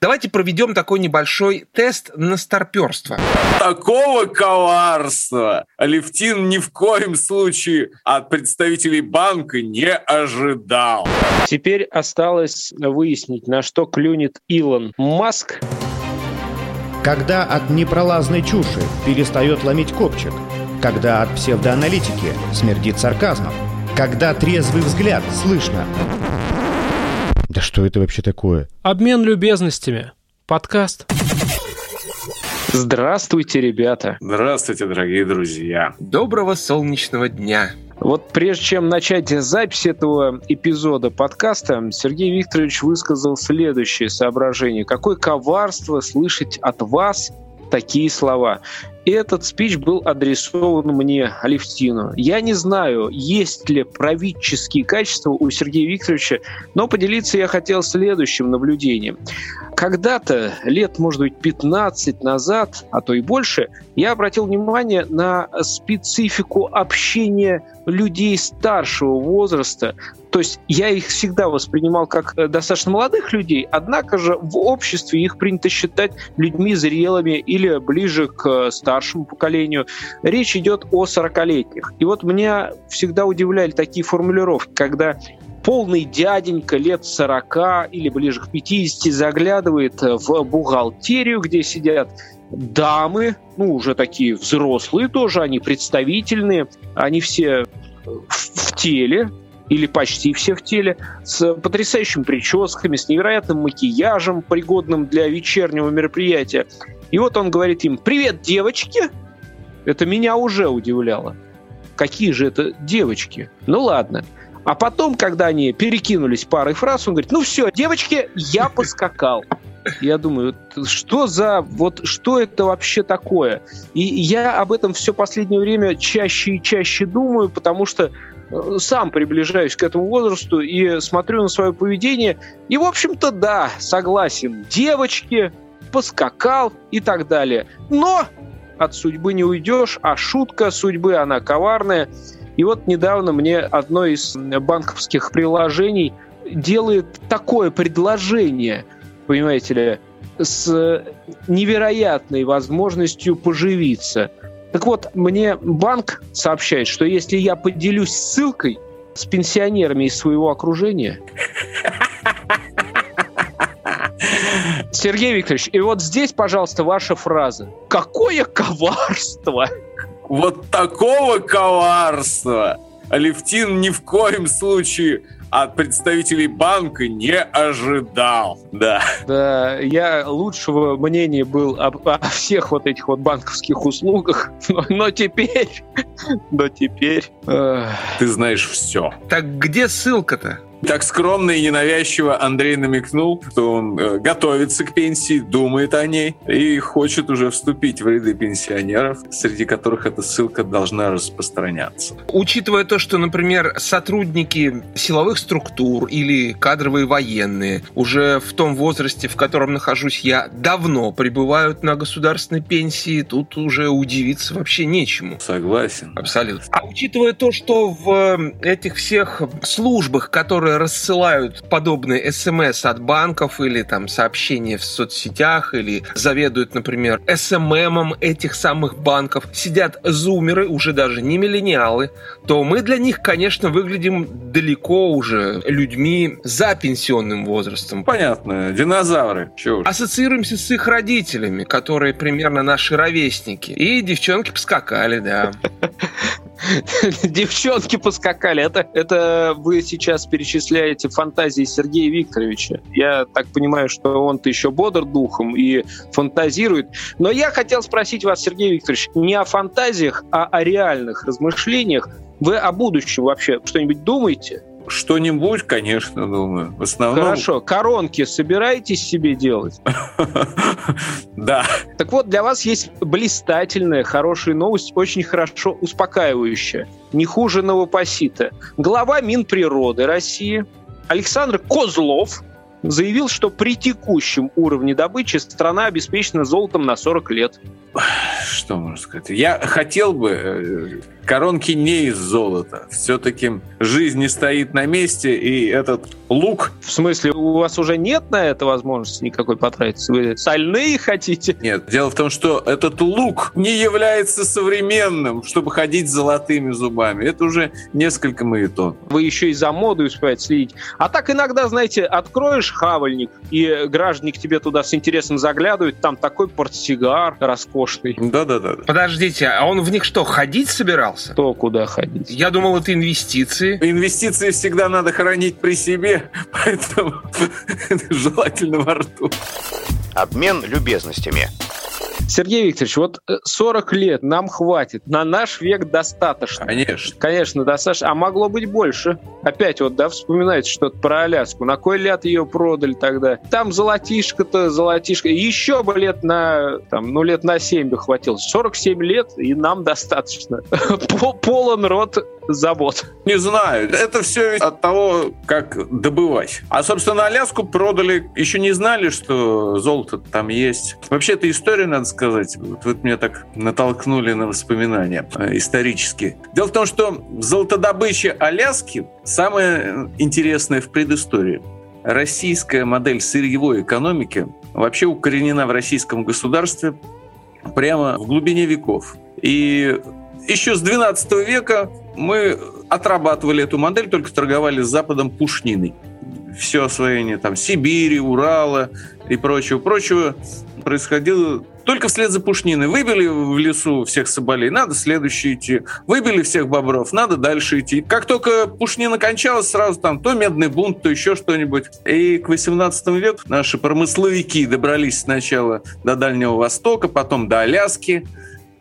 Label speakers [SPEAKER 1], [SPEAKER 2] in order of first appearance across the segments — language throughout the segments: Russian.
[SPEAKER 1] Давайте проведем такой небольшой тест на старперство.
[SPEAKER 2] Такого коварства Алевтин ни в коем случае от представителей банка не ожидал.
[SPEAKER 3] Теперь осталось выяснить, на что клюнет Илон Маск.
[SPEAKER 4] Когда от непролазной чуши перестает ломить копчик, когда от псевдоаналитики смердит сарказмом, когда трезвый взгляд слышно. Да что это вообще такое?
[SPEAKER 5] Обмен любезностями. Подкаст.
[SPEAKER 3] Здравствуйте, ребята.
[SPEAKER 2] Здравствуйте, дорогие друзья.
[SPEAKER 1] Доброго солнечного дня.
[SPEAKER 3] Вот прежде чем начать запись этого эпизода подкаста, Сергей Викторович высказал следующее соображение. Какое коварство слышать от вас такие слова. Этот спич был адресован мне, Алевтину. Я не знаю, есть ли правительские качества у Сергея Викторовича, но поделиться я хотел следующим наблюдением. Когда-то, лет, может быть, 15 назад, а то и больше, я обратил внимание на специфику общения людей старшего возраста. То есть я их всегда воспринимал как э, достаточно молодых людей, однако же в обществе их принято считать людьми зрелыми или ближе к старшему поколению. Речь идет о 40-летних. И вот меня всегда удивляли такие формулировки, когда полный дяденька лет 40 или ближе к 50 заглядывает в бухгалтерию, где сидят дамы, ну, уже такие взрослые тоже, они представительные, они все в теле, или почти все в теле, с потрясающими прическами, с невероятным макияжем, пригодным для вечернего мероприятия. И вот он говорит им «Привет, девочки!» Это меня уже удивляло. Какие же это девочки? Ну ладно. А потом, когда они перекинулись парой фраз, он говорит, ну все, девочки, я поскакал. Я думаю, что за, вот что это вообще такое? И я об этом все последнее время чаще и чаще думаю, потому что сам приближаюсь к этому возрасту и смотрю на свое поведение. И, в общем-то, да, согласен. Девочки, поскакал и так далее. Но от судьбы не уйдешь, а шутка судьбы, она коварная. И вот недавно мне одно из банковских приложений делает такое предложение, понимаете ли, с невероятной возможностью поживиться. Так вот, мне банк сообщает, что если я поделюсь ссылкой с пенсионерами из своего окружения, Сергей Викторович, и вот здесь, пожалуйста, ваша фраза. Какое коварство!
[SPEAKER 2] Вот такого коварства Алевтин ни в коем случае от представителей банка не ожидал. Да.
[SPEAKER 3] Да, я лучшего мнения был об, о всех вот этих вот банковских услугах, но, но теперь, но теперь...
[SPEAKER 2] Ты знаешь все.
[SPEAKER 1] Так где ссылка-то?
[SPEAKER 2] Так скромно и ненавязчиво Андрей намекнул, что он э, готовится к пенсии, думает о ней и хочет уже вступить в ряды пенсионеров, среди которых эта ссылка должна распространяться.
[SPEAKER 1] Учитывая то, что, например, сотрудники силовых структур или кадровые военные уже в том возрасте, в котором нахожусь я, давно пребывают на государственной пенсии, тут уже удивиться вообще нечему.
[SPEAKER 2] Согласен.
[SPEAKER 1] Абсолютно. А учитывая то, что в этих всех службах, которые которые рассылают подобные смс от банков или там сообщения в соцсетях или заведуют, например, СММом этих самых банков, сидят зумеры, уже даже не миллениалы, то мы для них, конечно, выглядим далеко уже людьми за пенсионным возрастом.
[SPEAKER 2] Понятно, динозавры. Чего
[SPEAKER 1] Ассоциируемся с их родителями, которые примерно наши ровесники. И девчонки поскакали, да.
[SPEAKER 3] Девчонки поскакали. Это, это вы сейчас перечисляете фантазии Сергея Викторовича. Я так понимаю, что он-то еще бодр духом и фантазирует. Но я хотел спросить вас, Сергей Викторович, не о фантазиях, а о реальных размышлениях. Вы о будущем вообще что-нибудь думаете?
[SPEAKER 2] Что-нибудь, конечно, думаю. В основном...
[SPEAKER 3] Хорошо. Коронки собираетесь себе делать?
[SPEAKER 2] Да.
[SPEAKER 3] Так вот, для вас есть блистательная, хорошая новость, очень хорошо успокаивающая. Не хуже новопосита. Глава Минприроды России Александр Козлов заявил, что при текущем уровне добычи страна обеспечена золотом на 40 лет.
[SPEAKER 2] Что можно сказать? Я хотел бы э, коронки не из золота. Все-таки жизнь не стоит на месте, и этот лук...
[SPEAKER 3] В смысле, у вас уже нет на это возможности никакой потратить? Вы стальные хотите?
[SPEAKER 2] Нет, дело в том, что этот лук не является современным, чтобы ходить с золотыми зубами. Это уже несколько моветон.
[SPEAKER 3] Вы еще и за моду успеваете следить. А так иногда, знаете, откроешь хавальник, и граждане к тебе туда с интересом заглядывают, там такой портсигар роскошный.
[SPEAKER 2] Да-да-да.
[SPEAKER 1] Подождите, а он в них что, ходить собирался?
[SPEAKER 3] То куда ходить?
[SPEAKER 1] Я думал, это инвестиции.
[SPEAKER 2] Инвестиции всегда надо хранить при себе, поэтому желательно во рту.
[SPEAKER 4] Обмен любезностями.
[SPEAKER 3] Сергей Викторович, вот 40 лет нам хватит, на наш век достаточно.
[SPEAKER 2] Конечно.
[SPEAKER 3] Конечно, достаточно. А могло быть больше. Опять вот, да, вспоминается что-то про Аляску. На кой лет ее продали тогда? Там золотишко-то, золотишко. Еще бы лет на, там, ну, лет на 7 бы хватило. 47 лет, и нам достаточно. Полон рот забот.
[SPEAKER 2] Не знаю. Это все от того, как добывать. А, собственно, Аляску продали, еще не знали, что золото там есть. Вообще, эта история, надо сказать, вот вы меня так натолкнули на воспоминания э, исторические. Дело в том, что золотодобыча Аляски самое интересное в предыстории. Российская модель сырьевой экономики вообще укоренена в российском государстве прямо в глубине веков. И еще с 12 века мы отрабатывали эту модель, только торговали с Западом пушниной. Все освоение там Сибири, Урала и прочего-прочего происходило только вслед за пушниной. Выбили в лесу всех соболей, надо следующий идти. Выбили всех бобров, надо дальше идти. Как только пушнина кончалась, сразу там то медный бунт, то еще что-нибудь. И к 18 веку наши промысловики добрались сначала до Дальнего Востока, потом до Аляски,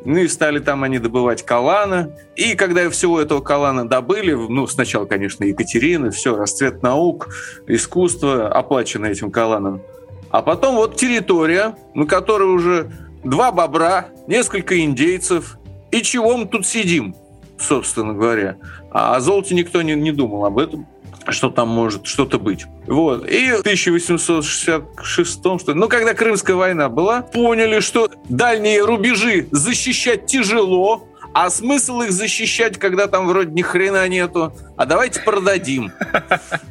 [SPEAKER 2] ну и стали там они добывать калана. И когда всего этого калана добыли, ну, сначала, конечно, Екатерина, все, расцвет наук, искусство, оплачено этим каланом. А потом вот территория, на которой уже два бобра, несколько индейцев. И чего мы тут сидим, собственно говоря. А о золоте никто не, не думал об этом что там может что-то быть. Вот. И в 1866 что ну, когда Крымская война была, поняли, что дальние рубежи защищать тяжело, а смысл их защищать, когда там вроде ни хрена нету? А давайте продадим.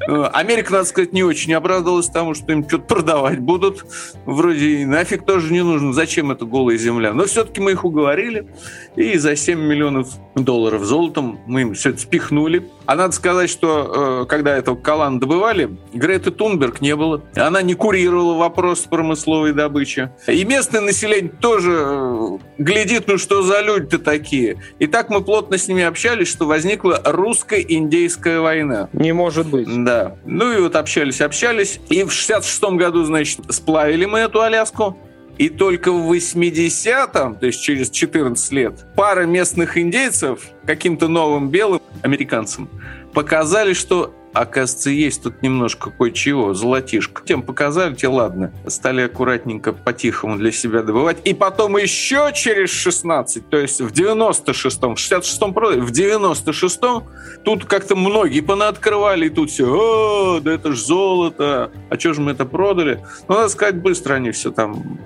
[SPEAKER 2] Э, Америка, надо сказать, не очень обрадовалась тому, что им что-то продавать будут. Вроде и нафиг тоже не нужно. Зачем это голая земля? Но все-таки мы их уговорили. И за 7 миллионов долларов золотом мы им все это спихнули. А надо сказать, что э, когда этого Калан добывали, Греты Тунберг не было. Она не курировала вопрос промысловой добычи. И местное население тоже э, глядит, ну что за люди-то такие. И так мы плотно с ними общались, что возникла русско-индейская война.
[SPEAKER 3] Не может быть.
[SPEAKER 2] Да. Ну и вот общались, общались. И в 66 году, значит, сплавили мы эту Аляску. И только в 80-м, то есть через 14 лет, пара местных индейцев каким-то новым белым американцам показали, что оказывается, есть тут немножко кое-чего, золотишко. Тем показали, те ладно. Стали аккуратненько, по-тихому для себя добывать. И потом еще через 16, то есть в 96-м, в 66-м продали, в 96-м тут как-то многие понаоткрывали, и тут все, о, да это ж золото, а что же мы это продали? Ну, надо сказать, быстро они все там,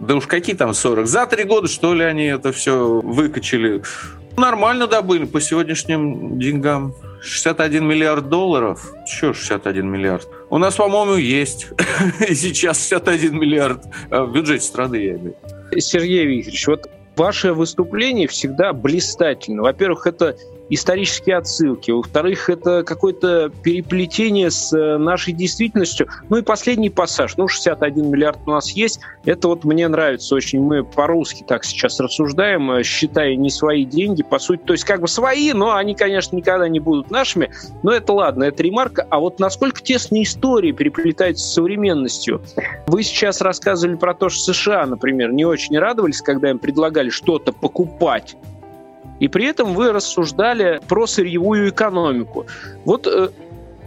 [SPEAKER 2] да уж какие там 40, за три года, что ли, они это все выкачали. Нормально добыли по сегодняшним деньгам. 61 миллиард долларов. Что 61 миллиард? У нас, по-моему, есть. И сейчас 61 миллиард э, в бюджете страны, я имею.
[SPEAKER 3] Сергей Викторович, вот ваше выступление всегда блистательно. Во-первых, это исторические отсылки, во-вторых, это какое-то переплетение с э, нашей действительностью. Ну и последний пассаж, ну 61 миллиард у нас есть, это вот мне нравится очень, мы по-русски так сейчас рассуждаем, э, считая не свои деньги, по сути, то есть как бы свои, но они, конечно, никогда не будут нашими, но это ладно, это ремарка, а вот насколько тесные истории переплетаются с современностью. Вы сейчас рассказывали про то, что США, например, не очень радовались, когда им предлагали что-то покупать, и при этом вы рассуждали про сырьевую экономику. Вот э,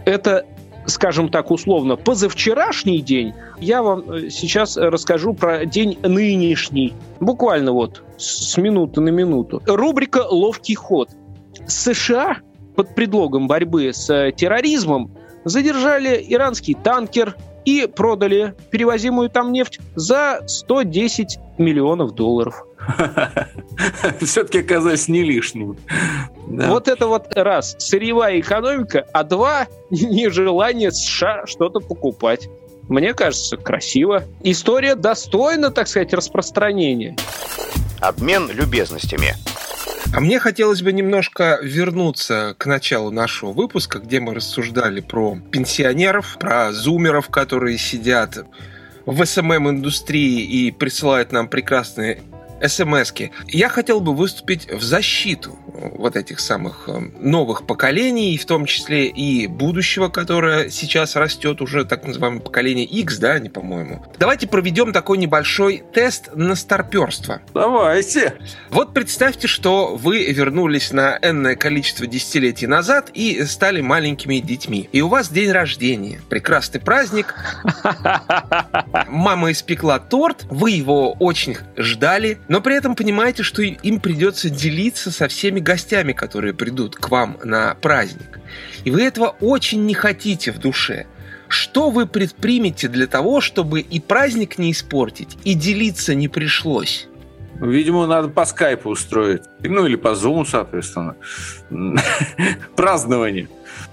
[SPEAKER 3] это скажем так условно, позавчерашний день, я вам э, сейчас расскажу про день нынешний. Буквально вот с минуты на минуту. Рубрика «Ловкий ход». США под предлогом борьбы с э, терроризмом задержали иранский танкер и продали перевозимую там нефть за 110 миллионов долларов.
[SPEAKER 2] все-таки оказались не лишним.
[SPEAKER 3] Да. Вот это вот раз, сырьевая экономика, а два, нежелание США что-то покупать. Мне кажется, красиво. История достойна, так сказать, распространения.
[SPEAKER 4] Обмен любезностями.
[SPEAKER 1] А мне хотелось бы немножко вернуться к началу нашего выпуска, где мы рассуждали про пенсионеров, про зумеров, которые сидят в СММ-индустрии и присылают нам прекрасные смс -ки. Я хотел бы выступить в защиту вот этих самых э, новых поколений, в том числе и будущего, которое сейчас растет уже так называемое поколение X, да, не по-моему. Давайте проведем такой небольшой тест на старперство.
[SPEAKER 2] Давайте.
[SPEAKER 1] Вот представьте, что вы вернулись на энное количество десятилетий назад и стали маленькими детьми. И у вас день рождения. Прекрасный праздник. Мама испекла торт, вы его очень ждали, но при этом понимаете, что им придется делиться со всеми гостями, которые придут к вам на праздник. И вы этого очень не хотите в душе. Что вы предпримете для того, чтобы и праздник не испортить, и делиться не пришлось?
[SPEAKER 2] Видимо, надо по скайпу устроить. Ну, или по зуму, соответственно. Празднование.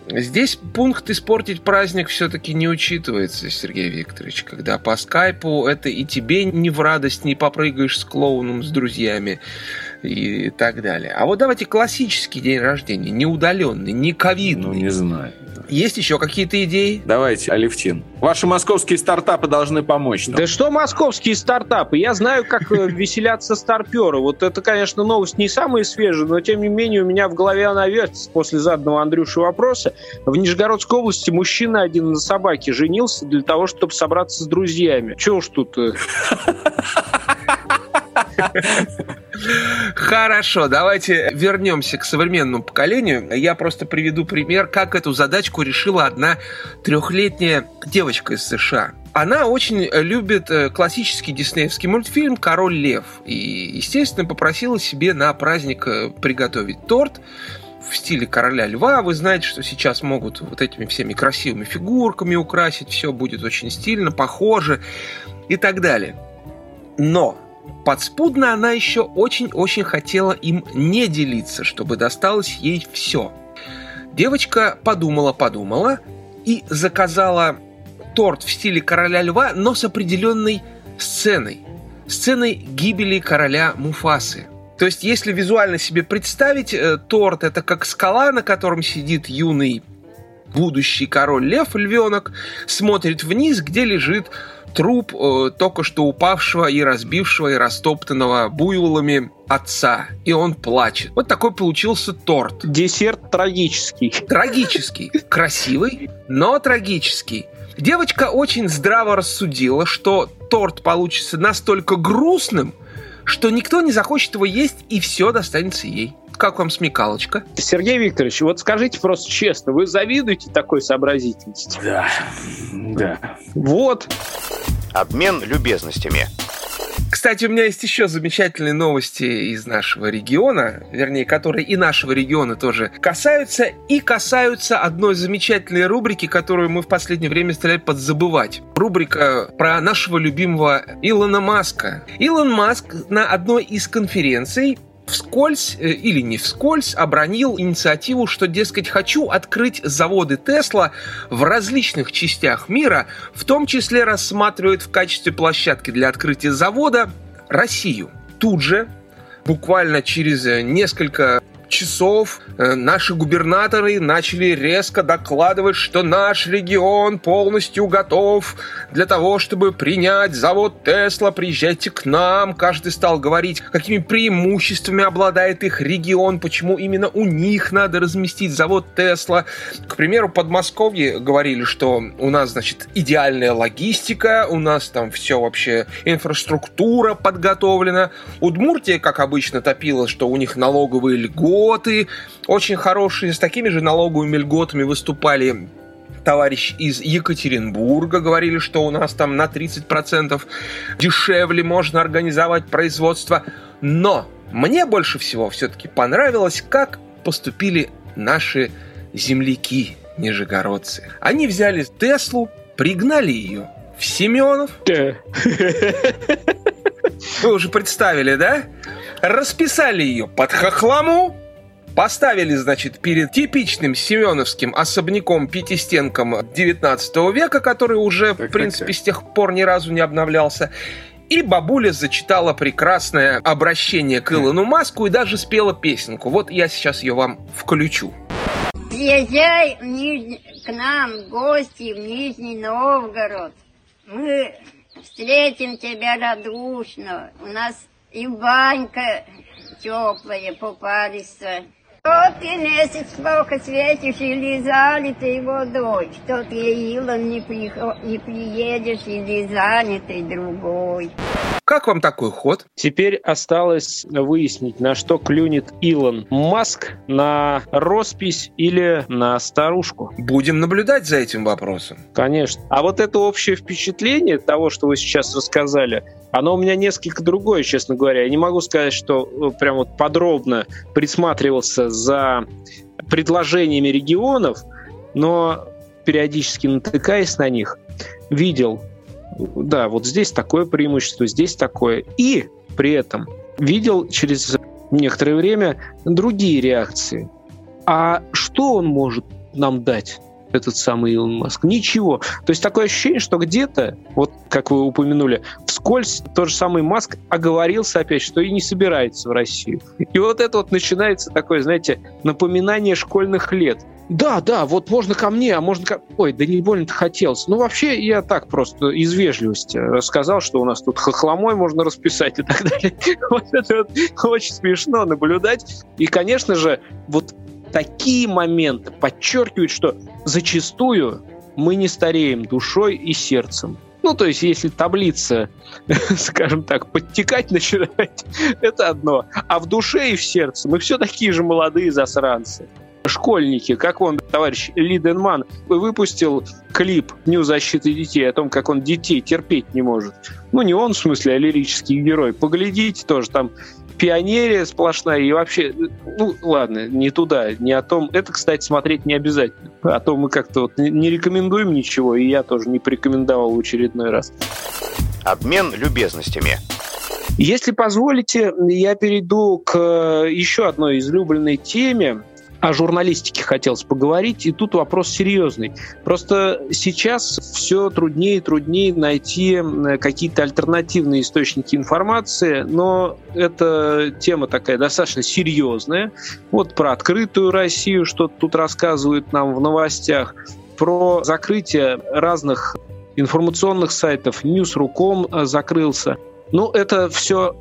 [SPEAKER 1] Здесь пункт испортить праздник все-таки не учитывается, Сергей Викторович, когда по скайпу это и тебе не в радость, не попрыгаешь с клоуном, с друзьями и так далее. А вот давайте классический день рождения, не удаленный, не ковидный.
[SPEAKER 2] Ну, не знаю.
[SPEAKER 1] Есть еще какие-то идеи?
[SPEAKER 2] Давайте, Алевтин. Ваши московские стартапы должны помочь.
[SPEAKER 3] Нам. Да что московские стартапы? Я знаю, как э, веселятся старперы. Вот это, конечно, новость не самая свежая, но тем не менее у меня в голове она вертится после заданного Андрюши вопроса. В Нижегородской области мужчина один на собаке женился для того, чтобы собраться с друзьями. Чего уж тут...
[SPEAKER 1] Хорошо, давайте вернемся к современному поколению. Я просто приведу пример, как эту задачку решила одна трехлетняя девочка из США. Она очень любит э, классический диснеевский мультфильм «Король лев». И, естественно, попросила себе на праздник э, приготовить торт в стиле короля льва. Вы знаете, что сейчас могут вот этими всеми красивыми фигурками украсить. Все будет очень стильно, похоже и так далее. Но подспудно она еще очень-очень хотела им не делиться, чтобы досталось ей все. Девочка подумала-подумала и заказала торт в стиле короля льва, но с определенной сценой. Сценой гибели короля Муфасы. То есть, если визуально себе представить, э, торт это как скала, на котором сидит юный будущий король лев, львенок, смотрит вниз, где лежит труп э, только что упавшего и разбившего и растоптанного буйволами отца, и он плачет. Вот такой получился торт.
[SPEAKER 3] Десерт трагический.
[SPEAKER 1] Трагический. Красивый, но трагический. Девочка очень здраво рассудила, что торт получится настолько грустным, что никто не захочет его есть, и все достанется ей. Как вам смекалочка?
[SPEAKER 3] Сергей Викторович, вот скажите просто честно, вы завидуете такой сообразительности?
[SPEAKER 2] Да, да.
[SPEAKER 3] Вот.
[SPEAKER 4] Обмен любезностями.
[SPEAKER 1] Кстати, у меня есть еще замечательные новости из нашего региона, вернее, которые и нашего региона тоже касаются, и касаются одной замечательной рубрики, которую мы в последнее время стали подзабывать. Рубрика про нашего любимого Илона Маска. Илон Маск на одной из конференций вскользь э, или не вскользь обронил инициативу, что, дескать, хочу открыть заводы Тесла в различных частях мира, в том числе рассматривает в качестве площадки для открытия завода Россию. Тут же, буквально через э, несколько часов э, наши губернаторы начали резко докладывать, что наш регион полностью готов для того, чтобы принять завод Тесла. Приезжайте к нам. Каждый стал говорить, какими преимуществами обладает их регион, почему именно у них надо разместить завод Тесла. К примеру, Подмосковье говорили, что у нас, значит, идеальная логистика, у нас там все вообще инфраструктура подготовлена. Удмуртия, как обычно, топила, что у них налоговые льготы, льготы очень хорошие. С такими же налоговыми льготами выступали товарищ из Екатеринбурга говорили, что у нас там на 30% дешевле можно организовать производство. Но мне больше всего все-таки понравилось, как поступили наши земляки, нижегородцы. Они взяли Теслу, пригнали ее в Семенов. Вы уже представили, да? Расписали ее под хохламу, поставили, значит, перед типичным семеновским особняком пятистенком 19 века, который уже, так, в принципе, так, так. с тех пор ни разу не обновлялся. И бабуля зачитала прекрасное обращение к Илону Маску и даже спела песенку. Вот я сейчас ее вам включу.
[SPEAKER 6] Приезжай в Нижний, к нам в гости в Нижний Новгород. Мы встретим тебя радушно. У нас и банька теплая попались. Ты месяц плохо светишь или залитый водой, что ты, Илон, не, приход... не приедешь или занятый другой.
[SPEAKER 1] Как вам такой ход?
[SPEAKER 3] Теперь осталось выяснить, на что клюнет Илон Маск, на роспись или на старушку.
[SPEAKER 1] Будем наблюдать за этим вопросом.
[SPEAKER 3] Конечно. А вот это общее впечатление того, что вы сейчас рассказали, оно у меня несколько другое, честно говоря. Я не могу сказать, что э, прям вот подробно присматривался за предложениями регионов, но периодически натыкаясь на них, видел, да, вот здесь такое преимущество, здесь такое. И при этом видел через некоторое время другие реакции. А что он может нам дать? этот самый Илон Маск. Ничего. То есть такое ощущение, что где-то, вот как вы упомянули, вскользь тот же самый Маск оговорился опять, что и не собирается в Россию. И вот это вот начинается такое, знаете, напоминание школьных лет. Да, да, вот можно ко мне, а можно ко... Ой, да не больно-то хотелось. Ну, вообще, я так просто из вежливости рассказал, что у нас тут хохломой можно расписать и так далее. Вот это вот очень смешно наблюдать. И, конечно же, вот такие моменты подчеркивают, что зачастую мы не стареем душой и сердцем. Ну, то есть, если таблица, скажем так, подтекать начинает, это одно. А в душе и в сердце мы все такие же молодые засранцы. Школьники, как он, товарищ Лиденман, выпустил клип «Дню защиты детей» о том, как он детей терпеть не может. Ну, не он, в смысле, а лирический герой. Поглядите тоже, там пионерия сплошная и вообще, ну ладно, не туда, не о том. Это, кстати, смотреть не обязательно. А то мы как-то вот не рекомендуем ничего, и я тоже не порекомендовал в очередной раз.
[SPEAKER 4] Обмен любезностями.
[SPEAKER 3] Если позволите, я перейду к еще одной излюбленной теме, о журналистике хотелось поговорить, и тут вопрос серьезный. Просто сейчас все труднее и труднее найти какие-то альтернативные источники информации, но эта тема такая достаточно серьезная. Вот про открытую Россию что-то тут рассказывают нам в новостях, про закрытие разных информационных сайтов, Newsru.com закрылся. Ну, это все,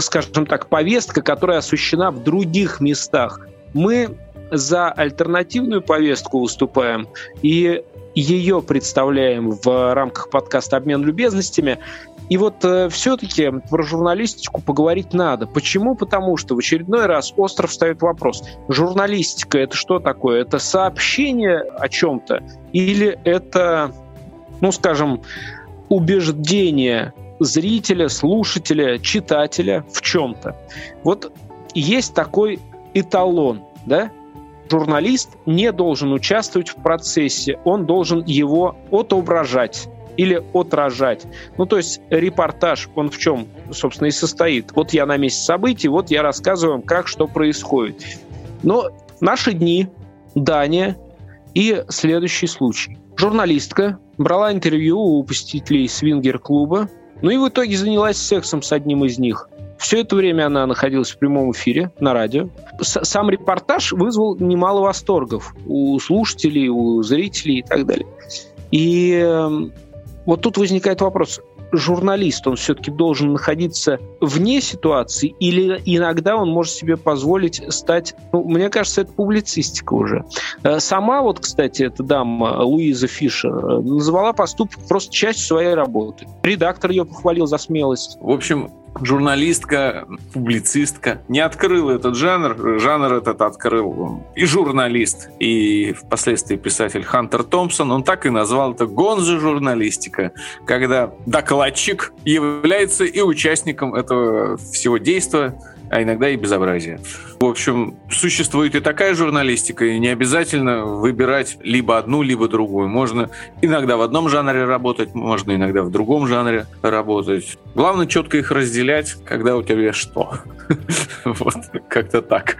[SPEAKER 3] скажем так, повестка, которая осуществлена в других местах. Мы за альтернативную повестку выступаем и ее представляем в рамках подкаста «Обмен любезностями». И вот э, все-таки про журналистику поговорить надо. Почему? Потому что в очередной раз остров встает вопрос. Журналистика — это что такое? Это сообщение о чем-то? Или это, ну, скажем, убеждение зрителя, слушателя, читателя в чем-то? Вот есть такой эталон, да? Журналист не должен участвовать в процессе, он должен его отображать или отражать. Ну, то есть репортаж, он в чем, собственно, и состоит. Вот я на месте событий, вот я рассказываю вам, как что происходит. Но наши дни, Дания и следующий случай. Журналистка брала интервью у посетителей свингер-клуба, ну и в итоге занялась сексом с одним из них. Все это время она находилась в прямом эфире на радио. Сам репортаж вызвал немало восторгов у слушателей, у зрителей и так далее. И эм, вот тут возникает вопрос, журналист, он все-таки должен находиться вне ситуации или иногда он может себе позволить стать, ну, мне кажется, это публицистика уже. Э, сама вот, кстати, эта дама, Луиза Фишер, э, назвала поступок просто частью своей работы. Редактор ее похвалил за смелость.
[SPEAKER 2] В общем, журналистка, публицистка не открыл этот жанр. Жанр этот открыл и журналист, и впоследствии писатель Хантер Томпсон. Он так и назвал это гонзо-журналистика, когда докладчик является и участником этого всего действия, а иногда и безобразие. В общем, существует и такая журналистика, и не обязательно выбирать либо одну, либо другую. Можно иногда в одном жанре работать, можно иногда в другом жанре работать. Главное четко их разделять, когда у тебя что. Вот, как-то так.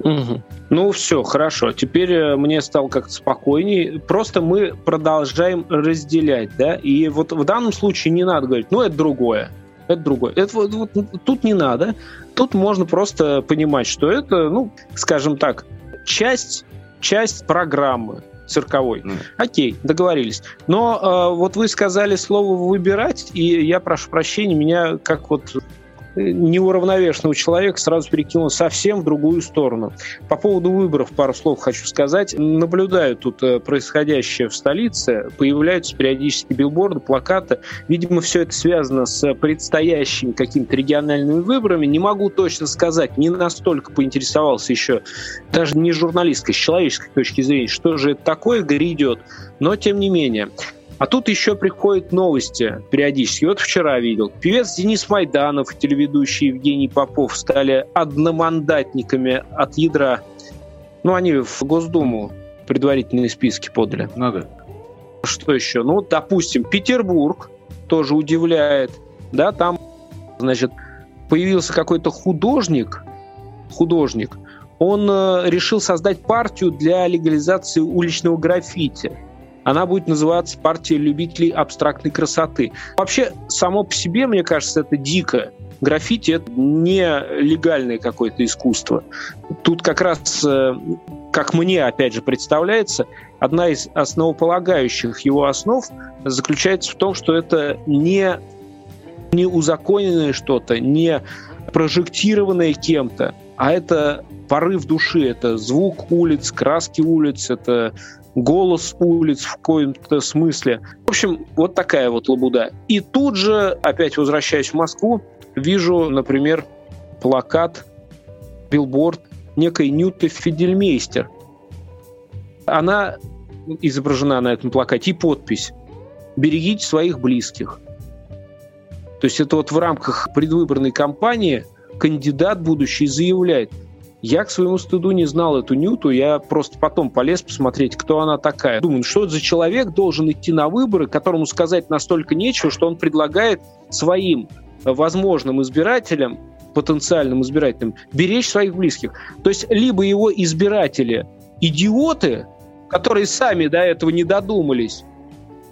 [SPEAKER 3] Угу. Ну все, хорошо. Теперь э, мне стало как-то спокойней. Просто мы продолжаем разделять, да. И вот в данном случае не надо говорить, ну это другое, это другое. Это вот, вот тут не надо. Тут можно просто понимать, что это, ну, скажем так, часть часть программы цирковой. Mm. Окей, договорились. Но э, вот вы сказали слово выбирать, и я прошу прощения, меня как вот неуравновешенного человека сразу перекинул совсем в другую сторону. По поводу выборов пару слов хочу сказать. Наблюдаю тут э, происходящее в столице. Появляются периодически билборды, плакаты. Видимо, все это связано с предстоящими какими-то региональными выборами. Не могу точно сказать, не настолько поинтересовался еще, даже не журналистской, с человеческой точки зрения, что же это такое грядет. Но, тем не менее, а тут еще приходят новости периодически. Вот вчера видел. Певец Денис Майданов и телеведущий Евгений Попов стали одномандатниками от ядра. Ну, они в Госдуму предварительные списки подали.
[SPEAKER 2] Надо.
[SPEAKER 3] Что еще? Ну, допустим, Петербург тоже удивляет. Да, там, значит, появился какой-то художник, художник, он э, решил создать партию для легализации уличного граффити она будет называться «Партия любителей абстрактной красоты». Вообще, само по себе, мне кажется, это дико. Граффити — это не легальное какое-то искусство. Тут как раз, э, как мне, опять же, представляется, одна из основополагающих его основ заключается в том, что это не, не узаконенное что-то, не прожектированное кем-то, а это порыв души, это звук улиц, краски улиц, это голос улиц в каком-то смысле. В общем, вот такая вот лабуда. И тут же, опять возвращаясь в Москву, вижу, например, плакат, билборд некой Нюты Фидельмейстер. Она изображена на этом плакате и подпись «Берегите своих близких». То есть это вот в рамках предвыборной кампании кандидат будущий заявляет – я к своему стыду не знал эту Нюту, я просто потом полез посмотреть, кто она такая. Думаю, что за человек должен идти на выборы, которому сказать настолько нечего, что он предлагает своим возможным избирателям, потенциальным избирателям, беречь своих близких. То есть либо его избиратели идиоты, которые сами до этого не додумались,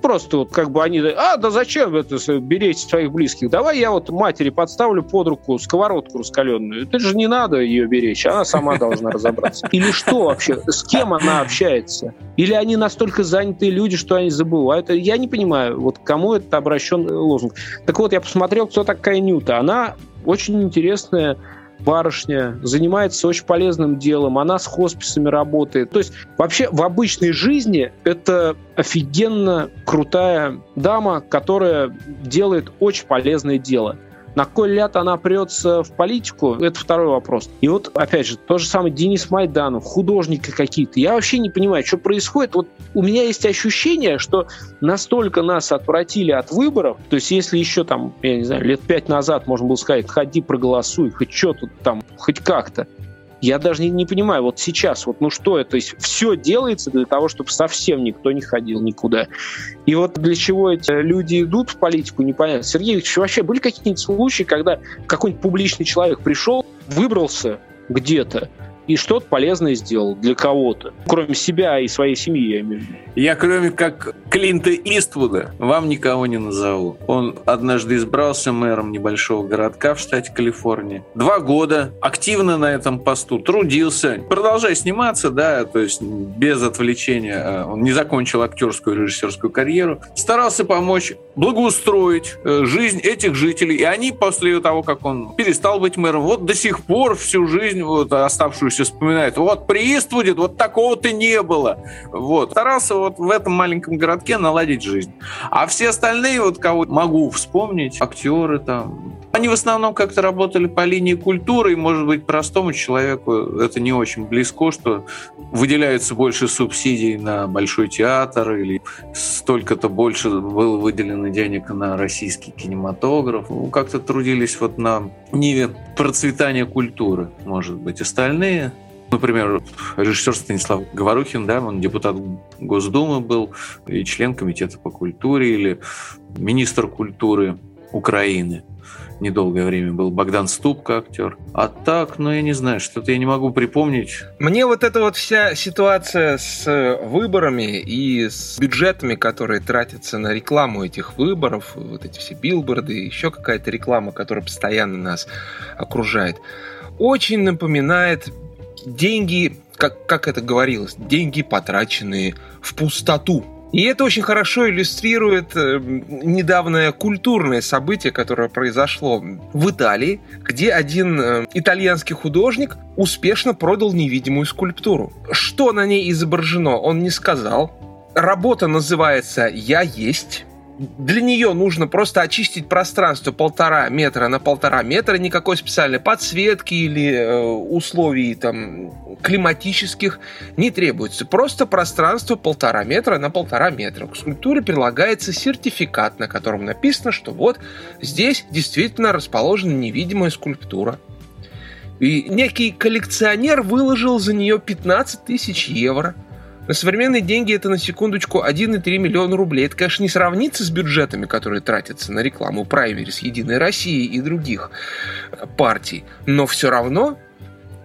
[SPEAKER 3] просто вот как бы они, а, да зачем это беречь своих близких? Давай я вот матери подставлю под руку сковородку раскаленную. Это же не надо ее беречь, она сама должна разобраться. Или что вообще? С кем она общается? Или они настолько занятые люди, что они забывают? Я не понимаю, вот кому это обращен лозунг. Так вот, я посмотрел, кто такая Нюта. Она очень интересная барышня, занимается очень полезным делом, она с хосписами работает. То есть вообще в обычной жизни это офигенно крутая дама, которая делает очень полезное дело. На кой ляд она прется в политику, это второй вопрос. И вот, опять же, то же самое Денис Майданов, художники какие-то. Я вообще не понимаю, что происходит. Вот у меня есть ощущение, что настолько нас отвратили от выборов, то есть если еще там, я не знаю, лет пять назад можно было сказать, ходи, проголосуй, хоть что тут там, хоть как-то. Я даже не, не понимаю, вот сейчас, вот ну что это, то есть все делается для того, чтобы совсем никто не ходил никуда. И вот для чего эти люди идут в политику, непонятно. Сергей вообще были какие-нибудь случаи, когда какой-нибудь публичный человек пришел, выбрался где-то, и что-то полезное сделал для кого-то, кроме себя и своей семьи, я имею в виду.
[SPEAKER 2] Я, кроме как Клинта Иствуда, вам никого не назову. Он однажды избрался мэром небольшого городка в штате Калифорния. Два года активно на этом посту трудился, продолжая сниматься, да, то есть без отвлечения. А, он не закончил актерскую и режиссерскую карьеру. Старался помочь благоустроить э, жизнь этих жителей. И они после того, как он перестал быть мэром, вот до сих пор всю жизнь, вот оставшуюся, вспоминают. Вот при Иствуде вот такого-то не было. Вот. Старался вот в этом маленьком городке наладить жизнь. А все остальные, вот кого могу вспомнить, актеры там, они в основном как-то работали по линии культуры, и, может быть, простому человеку это не очень близко, что выделяется больше субсидий на Большой театр, или столько-то больше было выделено денег на российский кинематограф. Ну, как-то трудились вот на Ниве процветание культуры, может быть. Остальные Например, режиссер Станислав Говорухин, да, он депутат Госдумы был и член комитета по культуре или министр культуры Украины недолгое время был Богдан Ступка актер. А так, ну я не знаю, что-то я не могу припомнить.
[SPEAKER 1] Мне вот эта вот вся ситуация с выборами и с бюджетами, которые тратятся на рекламу этих выборов, вот эти все билборды, еще какая-то реклама, которая постоянно нас окружает, очень напоминает деньги, как, как это говорилось, деньги, потраченные в пустоту. И это очень хорошо иллюстрирует э, недавнее культурное событие, которое произошло в Италии, где один э, итальянский художник успешно продал невидимую скульптуру. Что на ней изображено, он не сказал. Работа называется «Я есть» для нее нужно просто очистить пространство полтора метра на полтора метра, никакой специальной подсветки или э, условий там климатических не требуется. Просто пространство полтора метра на полтора метра. К скульптуре прилагается сертификат, на котором написано, что вот здесь действительно расположена невидимая скульптура. И некий коллекционер выложил за нее 15 тысяч евро – на современные деньги это на секундочку 1,3 миллиона рублей. Это, конечно, не сравнится с бюджетами, которые тратятся на рекламу праймерис Единой России и других э, партий. Но все равно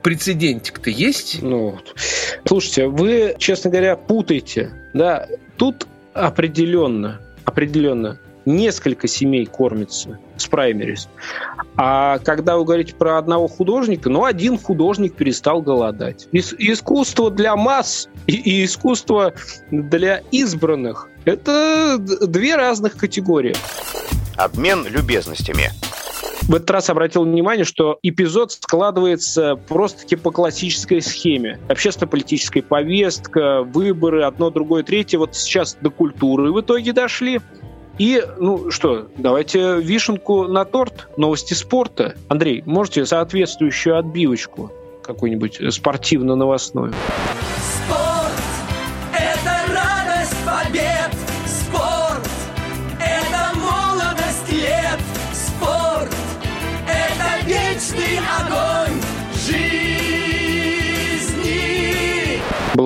[SPEAKER 1] прецедентик-то есть.
[SPEAKER 3] Ну, слушайте, вы, честно говоря, путаете. Да, тут определенно, определенно несколько семей кормится с праймерис. А когда вы говорите про одного художника, ну, один художник перестал голодать. Ис- искусство для масс и, и искусство для избранных – это две разных категории.
[SPEAKER 4] Обмен любезностями.
[SPEAKER 3] В этот раз обратил внимание, что эпизод складывается просто-таки по классической схеме. Общественно-политическая повестка, выборы, одно, другое, третье. Вот сейчас до культуры в итоге дошли. И, ну что, давайте вишенку на торт, новости спорта. Андрей, можете соответствующую отбивочку какую-нибудь спортивно-новостную?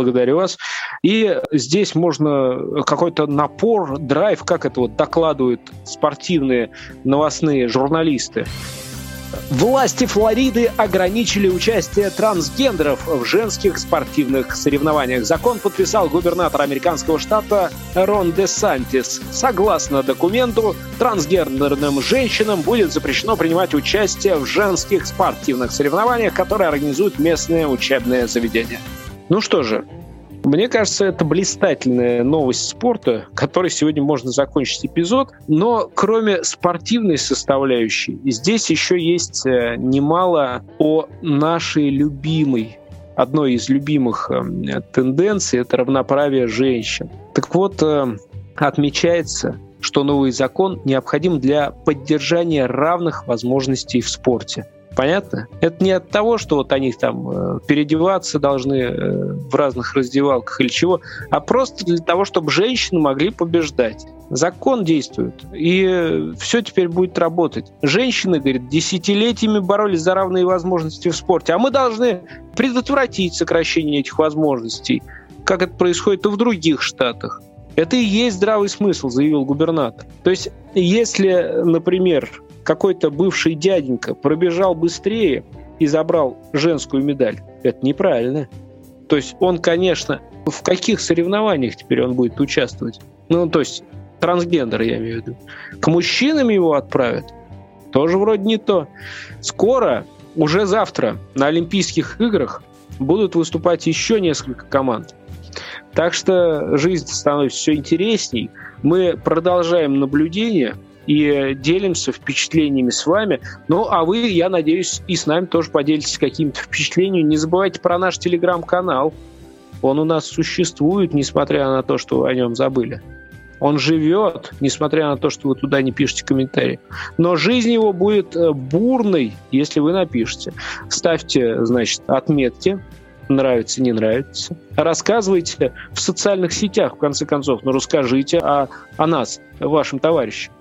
[SPEAKER 3] Благодарю вас. И здесь можно какой-то напор, драйв, как это вот докладывают спортивные новостные журналисты. Власти Флориды ограничили участие трансгендеров в женских спортивных соревнованиях. Закон подписал губернатор американского штата Рон де Сантис. Согласно документу, трансгендерным женщинам будет запрещено принимать участие в женских спортивных соревнованиях, которые организуют местные учебные заведения. Ну что же, мне кажется, это блистательная новость спорта, которой сегодня можно закончить эпизод. Но кроме спортивной составляющей, здесь еще есть э, немало о нашей любимой одной из любимых э, тенденций – это равноправие женщин. Так вот, э, отмечается, что новый закон необходим для поддержания равных возможностей в спорте. Понятно? Это не от того, что вот они там э, переодеваться должны э, в разных раздевалках или чего, а просто для того, чтобы женщины могли побеждать. Закон действует, и все теперь будет работать. Женщины, говорит, десятилетиями боролись за равные возможности в спорте, а мы должны предотвратить сокращение этих возможностей, как это происходит и в других штатах. Это и есть здравый смысл, заявил губернатор. То есть, если, например, какой-то бывший дяденька пробежал быстрее и забрал женскую медаль. Это неправильно. То есть он, конечно, в каких соревнованиях теперь он будет участвовать? Ну, то есть трансгендер, я имею в виду. К мужчинам его отправят? Тоже вроде не то. Скоро, уже завтра, на Олимпийских играх будут выступать еще несколько команд. Так что жизнь становится все интересней. Мы продолжаем наблюдение – и делимся впечатлениями с вами. Ну, а вы, я надеюсь, и с нами тоже поделитесь какими-то впечатлениями. Не забывайте про наш телеграм-канал. Он у нас существует, несмотря на то, что вы о нем забыли. Он живет, несмотря на то, что вы туда не пишете комментарии. Но жизнь его будет э, бурной, если вы напишете. Ставьте, значит, отметки, нравится, не нравится. Рассказывайте в социальных сетях, в конце концов. Ну, расскажите о, о нас, вашим товарищам.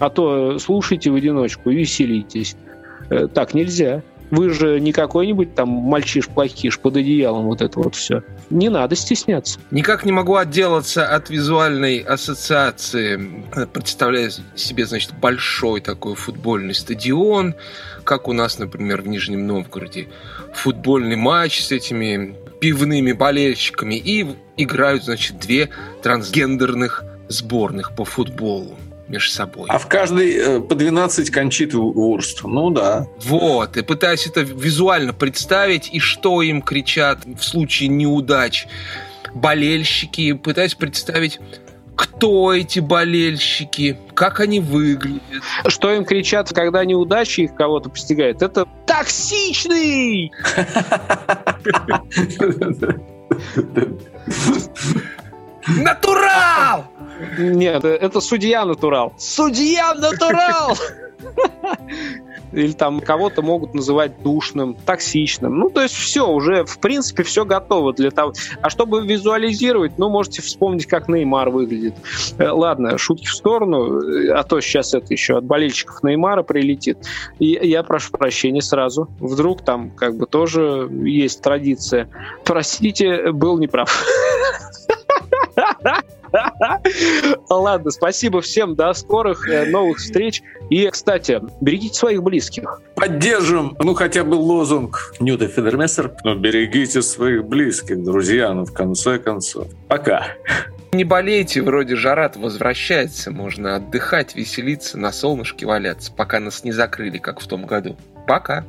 [SPEAKER 3] А то слушайте в одиночку и веселитесь. Э, так нельзя. Вы же не какой-нибудь там мальчиш-плохиш под одеялом вот это вот все. Не надо стесняться.
[SPEAKER 1] Никак не могу отделаться от визуальной ассоциации. Представляю себе, значит, большой такой футбольный стадион, как у нас, например, в Нижнем Новгороде. Футбольный матч с этими пивными болельщиками и играют, значит, две трансгендерных сборных по футболу между собой.
[SPEAKER 2] А в каждой э, по 12 кончит Вурст. Ну да.
[SPEAKER 1] Вот. И пытаюсь это визуально представить, и что им кричат в случае неудач болельщики. Пытаюсь представить, кто эти болельщики, как они выглядят.
[SPEAKER 3] Что им кричат, когда неудачи их кого-то постигает? Это токсичный!
[SPEAKER 1] Натурал!
[SPEAKER 3] Нет, это судья натурал. Судья натурал! Или там кого-то могут называть душным, токсичным. Ну, то есть все, уже, в принципе, все готово для того. А чтобы визуализировать, ну, можете вспомнить, как Неймар выглядит. Э, ладно, шутки в сторону, э, а то сейчас это еще от болельщиков Неймара прилетит. И я прошу прощения сразу. Вдруг там как бы тоже есть традиция. Простите, был неправ. Ладно, спасибо всем, до скорых э, новых встреч. И, кстати, берегите своих близких.
[SPEAKER 2] Поддержим, ну, хотя бы лозунг Ньюта Федермессер. Ну, берегите своих близких, друзья, ну, в конце концов. Пока.
[SPEAKER 1] Не болейте, вроде жара возвращается, можно отдыхать, веселиться, на солнышке валяться, пока нас не закрыли, как в том году. Пока.